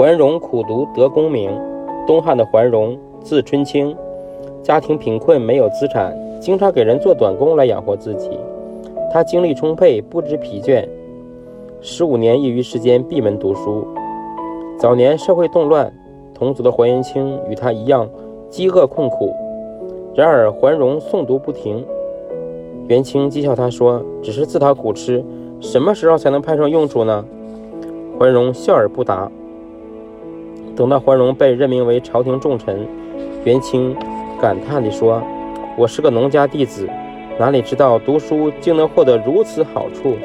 桓荣苦读得功名。东汉的桓荣，字春清，家庭贫困，没有资产，经常给人做短工来养活自己。他精力充沛，不知疲倦，十五年业余时间闭门读书。早年社会动乱，同族的桓元清与他一样饥饿困苦，然而桓荣诵读不停。元清讥笑他说：“只是自讨苦吃，什么时候才能派上用处呢？”桓荣笑而不答。等到桓荣被任命为朝廷重臣，元清感叹地说：“我是个农家弟子，哪里知道读书竟能获得如此好处？”